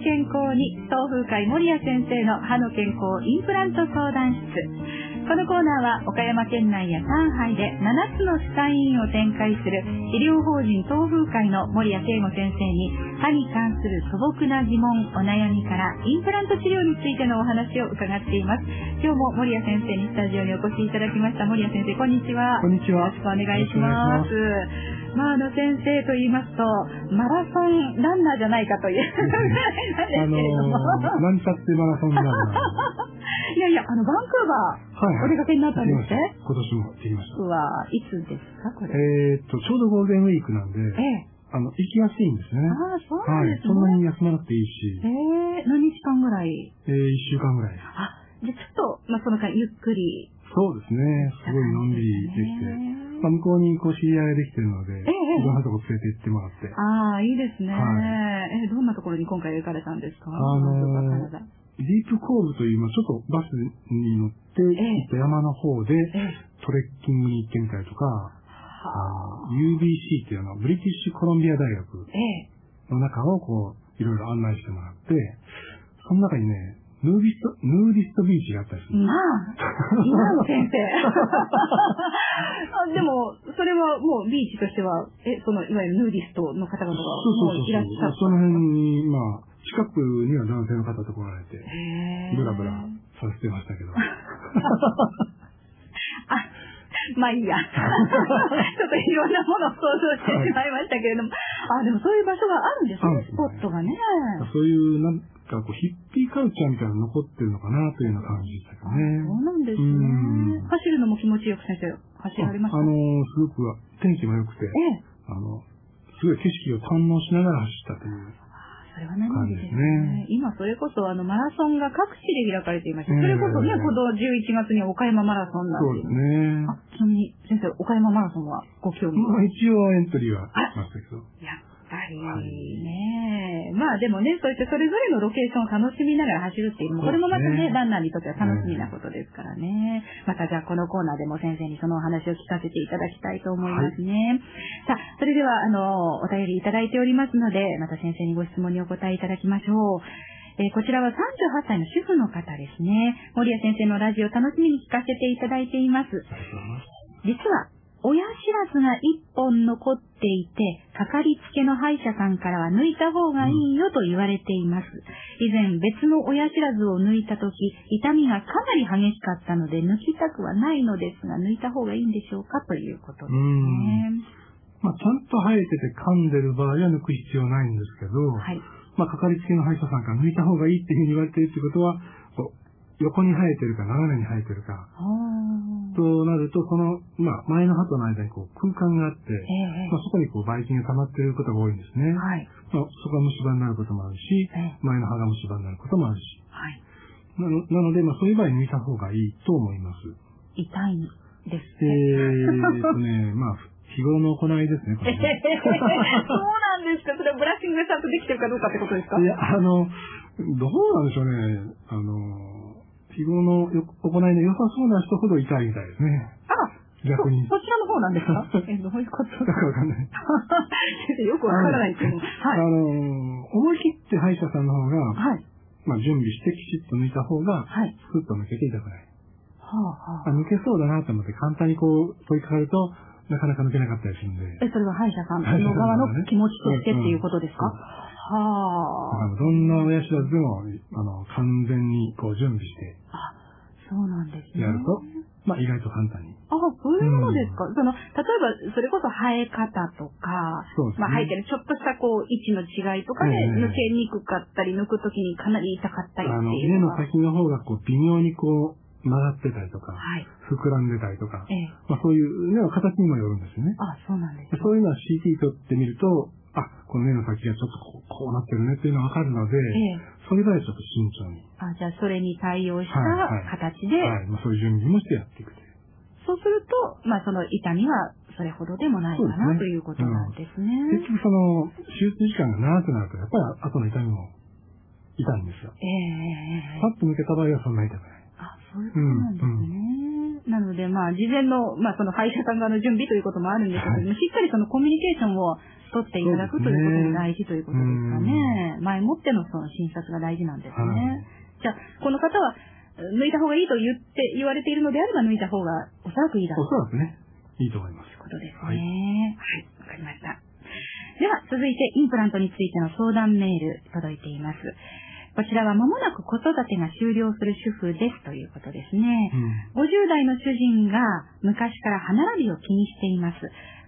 健康に東風会守谷先生の歯の健康インプラント相談室。このコーナーは岡山県内や上海で7つの歯科医院を展開する医療法人東風会の守谷慶吾先生に歯に関する素朴な疑問お悩みからインプラント治療についてのお話を伺っています。今日も守谷先生にスタジオにお越しいただきました。守谷先生こんにちは。こんにちは。よろしくお願いしますまあ、あの先生と言いますと、マラソンランナーじゃないかという。あのー、なんちゃってマラソンランナー。いやいや、あの、バンクーバー、はい、はい、お出かけになったんですね。今年も行きました。うわいつですか、これ？えー、っと、ちょうどゴールデンウィークなんで、ええあの、行きやすいんですね。ああ、そうなんですね。はい。そんなに休まなくていいし。ええー、何日間ぐらい？ええー、一週間ぐらい。あ、じゃちょっと、まあ、その間、ゆっくり。そうですね。すごいのんびりできて。まあ、向こうにこう知り合いができてるので、ええ、いろんなとこ連れて行ってもらって。ああ、いいですね。はい、え、どんなところに今回行かれたんですか？あのー、ディープコーブという、まあ、ちょっとバスに乗って行った山の方で、トレッキングに行ってみたりとか、UBC っていうのはブリティッシュコロンビア大学の中をこう、いろいろ案内してもらって、その中にね、ヌーディスト、ヌーディストビーチがあったりする。まあ、今の先生。でも、それはもうビーチとしては、え、その、いわゆるヌーディストの方々がもういらっしゃった？その辺に、まあ、近くには男性の方と来られて、ブラブラさせてましたけど。あ、まあいいや。ちょっといろんなものを想像してしまいましたけれども。あ、でもそういう場所があるんですね、スポットがね。そういう、なんかこう、ヒッピーカルチャーみたいなの残ってるのかなというような感じでしたけどね。そうなんですね。走るのも気持ちよく先生、走られましたあのすごく天気も良くて、ええ、あの、すごい景色を堪能しながら走ったという。それは何よりですね。今それこそあのマラソンが各地で開かれていまして、それこそね、この11月に岡山マラソンなんで。そうですね。あ、ちなみに先生、岡山マラソンはご興味まあ一応エントリーはしましたけど。いやぱりね、まあでもね、そういったそれぞれのロケーションを楽しみながら走るっていうのも、これもまたね、ランナーにとっては楽しみなことですからね。またじゃあこのコーナーでも先生にそのお話を聞かせていただきたいと思いますね。はい、さあ、それでは、あの、お便りいただいておりますので、また先生にご質問にお答えいただきましょう。えー、こちらは38歳の主婦の方ですね。森谷先生のラジオ楽しみに聞かせていただいています。実は、親知らずが一本残っていて、かかりつけの歯医者さんからは抜いた方がいいよと言われています。以前別の親知らずを抜いたとき、痛みがかなり激しかったので抜きたくはないのですが、抜いた方がいいんでしょうかということですね。まあ、ちゃんと生えてて噛んでる場合は抜く必要ないんですけど、はい、まあ、かかりつけの歯医者さんから抜いた方がいいっていうふうに言われているってことは、横に生えてるか斜めに生えてるか、となると、その、まあ、前の歯との間にこう空間があって、えー、まあ、そこにこう、ばい菌が溜まっていることが多いんですね。はい。まあ、そこが虫歯になることもあるし、えー、前の歯が虫歯になることもあるし。はい。なのなので、まあ、そういう場合抜いた方がいいと思います。痛いですね。えーとね、まあ、日頃の行いですね、これ、ね。そうなんですかそれはブラッシングがちゃんとできてるかどうかってことですか？いや、あの、どうなんでしょうね。あの、日頃の行いの良さそうな人ほど痛いみたいですね。あ逆に。そちらの方なんですか？え、どういうこと？だかわかんない。よくわからないけど。はい。あの思い切って歯医者さんの方が、はい。まあ、準備してきちっと抜いた方が、はい。スッと抜けて痛くない。はあはあ。抜けそうだなと思って簡単にこう、問いかかると、なかなか抜けなかったりするんで。え、それは歯医者さんの側の気持ちとしてっていうことですか、はあ。どんな親知らずでも、あの、完全にこう準備して。あ、そうなんですね。やると、まあ意外と簡単に。あ、そういうものですか、うん、その、例えば、それこそ生え方とか、そうですね。まあ生えてるちょっとしたこう、位置の違いとかで、抜けにくかったり、抜くときにかなり痛かったりっていうの。あの、目の先の方がこう、微妙にこう、曲がってたりとか、はい、膨らんでたりとか、ええ、まあそういうね、形にもよるんですよね。あ、そうなんです、ね、そういうのは CT 取ってみると、あ、この目の先がちょっとこうこうなってるねっていうのがわかるので、ええ、それぐらいちょっと慎重に。あ、じゃあそれに対応した形で、はい、はい、まあ、そういう準備もしてやっていくという。そうすると、まあその痛みはそれほどでもないかな、ね、ということなんですね。うん、結局その、手術時間が長くなると、やっぱり後の痛みも痛いんですよ。ええー、パッと抜けた場合はそんな痛くない。あ、そういうことなんですね。うんうんなので、まあ、事前の、まあ、その歯医者さん側の準備ということもあるんですけども、はい、しっかりそのコミュニケーションを取っていただくということが大事ということですかね。前もってのその診察が大事なんですね。はい、じゃあ、この方は、抜いた方がいいと言って、言われているのであれば抜いた方がおそらくいいだろう。おそらくね、いいと思います。ということですね。はい、わ、はい、かりました。では、続いてインプラントについての相談メール届いています。こちらは間もなく子育てが終了する主婦ですということですね。うん、50代の主人が昔から歯並びを気にしています。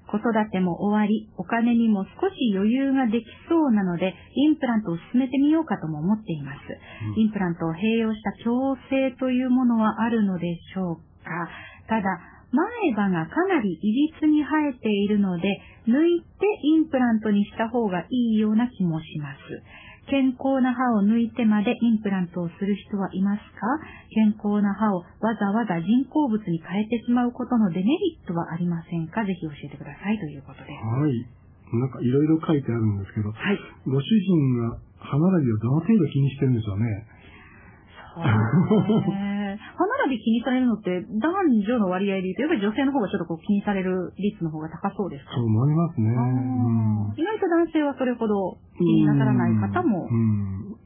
子育ても終わり、お金にも少し余裕ができそうなので、インプラントを進めてみようかとも思っています。うん、インプラントを併用した矯正というものはあるのでしょうかただ、前歯がかなりいびつに生えているので、抜いてインプラントにした方がいいような気もします。健康な歯を抜いてまでインプラントをする人はいますか？健康な歯をわざわざ人工物に変えてしまうことのデメリットはありませんか？ぜひ教えてくださいということです。はい。なんかいろいろ書いてあるんですけど、はい、ご主人が歯並びをどの程度気にしてるんでしょうね。そうですね。歯並び気にされるのって男女の割合で言うと、やっぱり女性の方がちょっとこう気にされる率の方が高そうですか？そう思いますね。うん、意外と男性はそれほど気になさらない方も。うん。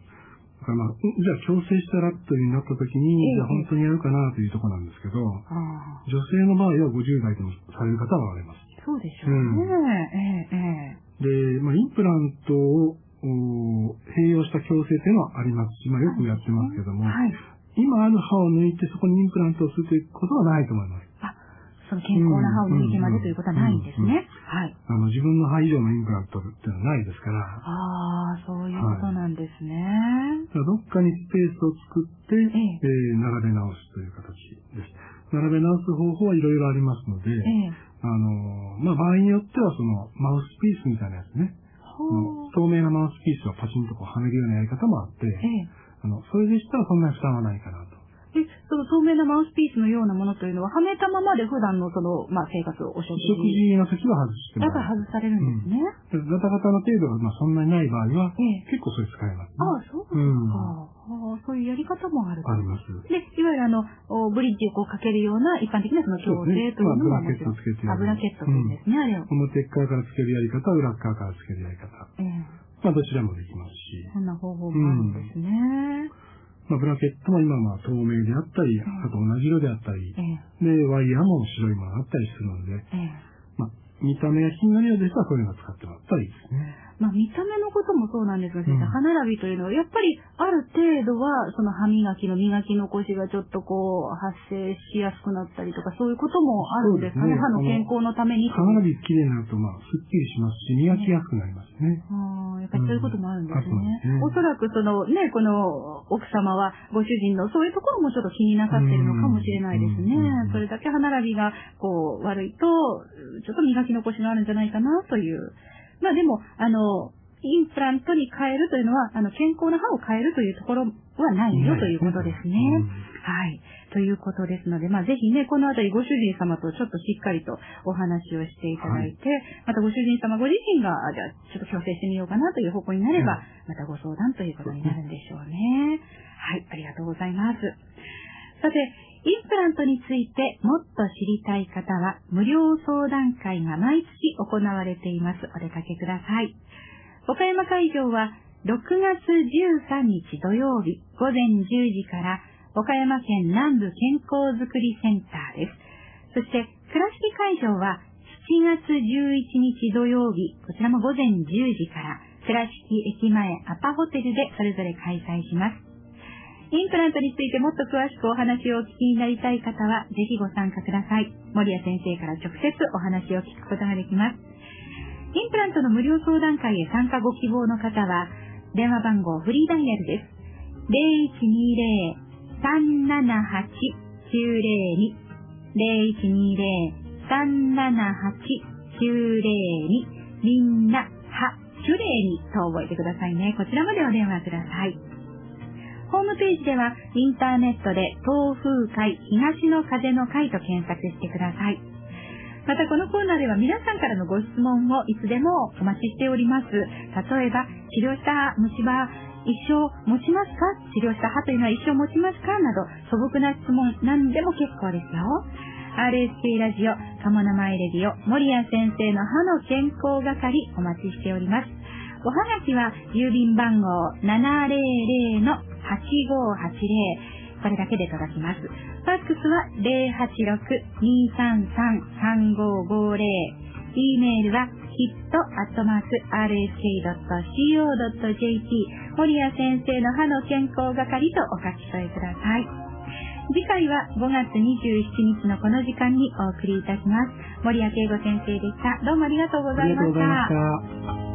まあ、じゃあ強制したらというになった時に、ええ、じゃあ本当にやるかなというところなんですけど、女性の場合は50代でもされる方はおられます。そうでしょうね。うん、ええ、で、まあ、インプラントを併用した矯正っていうのはありますし、まあ、よくやってますけども、はい、今ある歯を抜いてそこにインプラントをするということはないと思います。あ、その健康な歯を抜いてまでということはないんですね。はい。あの、自分の歯以上のインプラントっていうのはないですから。ああ、そういうことなんですね。はい、どっかにスペースを作って、えええー、並べ直すという形です。並べ直す方法はいろいろありますので、ええ、あの、まあ、場合によってはその、マウスピースみたいなやつね。透明なマウスピースをパチンとこうはめるようなやり方もあって、ええあの、それでしたらそんなに負担はないかなと。で、その透明なマウスピースのようなものというのは、はめたままで普段のその、まあ、生活をお食事。食事の時は外してだから外されるんですね。うん、ガタガタの程度が、まあ、そんなにない場合は、ええ、結構それ使えます、ね、ああ、そうですか。うん、あそういうやり方もあるあります。で、いわゆるあの、ブリッジをこうかけるような一般的なその矯正というのも、ブラケットをつけてやる。あ、ブラケットというんですね、あれを。表側からつけるやり方、裏側からつけるやり方。ええまあ、どちらもできますし。そんな方法もあるんですね。まあ、ブラケットも今は透明であったり、あと同じ色であったり、で、ワイヤーも白いものがあったりするので、まあ、見た目が気になるようでしたら、そういうのを使ってもらったらいいですね。まあ、見た目のこともそうなんですが、先生、歯並びというのは、やっぱりある程度は、その歯磨きの磨き残しがちょっとこう、発生しやすくなったりとか、そういうこともあるんですかね、ね歯の健康のために。歯並びきれいになると、まあ、すっきりしますし、磨きやすくなりますね。ああ、やっぱりそういうこともあるんですね。うん、ねおそらくそのね、この奥様は、ご主人のそういうところもちょっと気になさってるのかもしれないですね。それだけ歯並びが、こう、悪いと、ちょっと磨き残しがあるんじゃないかなという。まあでも、あの、インプラントに変えるというのは、あの、健康な歯を変えるというところはないよということですね。はい。ということですので、まあ、ぜひね、このあたりご主人様とちょっとしっかりとお話をしていただいて、はい、またご主人様ご自身が、じゃあ、ちょっと強制してみようかなという方向になれば、またご相談ということになるんでしょうね。はい、ありがとうございます。さて、インプラントについてもっと知りたい方は、無料相談会が毎月行われています。お出かけください。岡山会場は6月13日土曜日午前10時から岡山県南部健康づくりセンターです。そして倉敷会場は7月11日土曜日、こちらも午前10時から倉敷駅前アパホテルでそれぞれ開催します。インプラントについてもっと詳しくお話をお聞きになりたい方は、ぜひご参加ください。森谷先生から直接お話を聞くことができます。インプラントの無料相談会へ参加ご希望の方は、電話番号フリーダイヤルです。0120-378-902 0120-378-902みんな、は、シュレーにと覚えてくださいね。こちらまでお電話ください。ホームページではインターネットで東風会東の風の会と検索してください。またこのコーナーでは皆さんからのご質問をいつでもお待ちしております。例えば、治療した虫歯、一生持ちますか治療した歯というのは一生持ちますか？など素朴な質問何でも結構ですよ。RSK ラジオ、鴨の前レディオ、森谷先生の歯の健康係お待ちしております。おはがきは郵便番号700 8580これだけで届きます。ファックスは086-233-3550。e メールは hit.rsk.co.jp 森谷先生の歯の健康係とお書き添えください。次回は5月27日のこの時間にお送りいたします。森谷慶吾先生でした。どうもありがとうございました。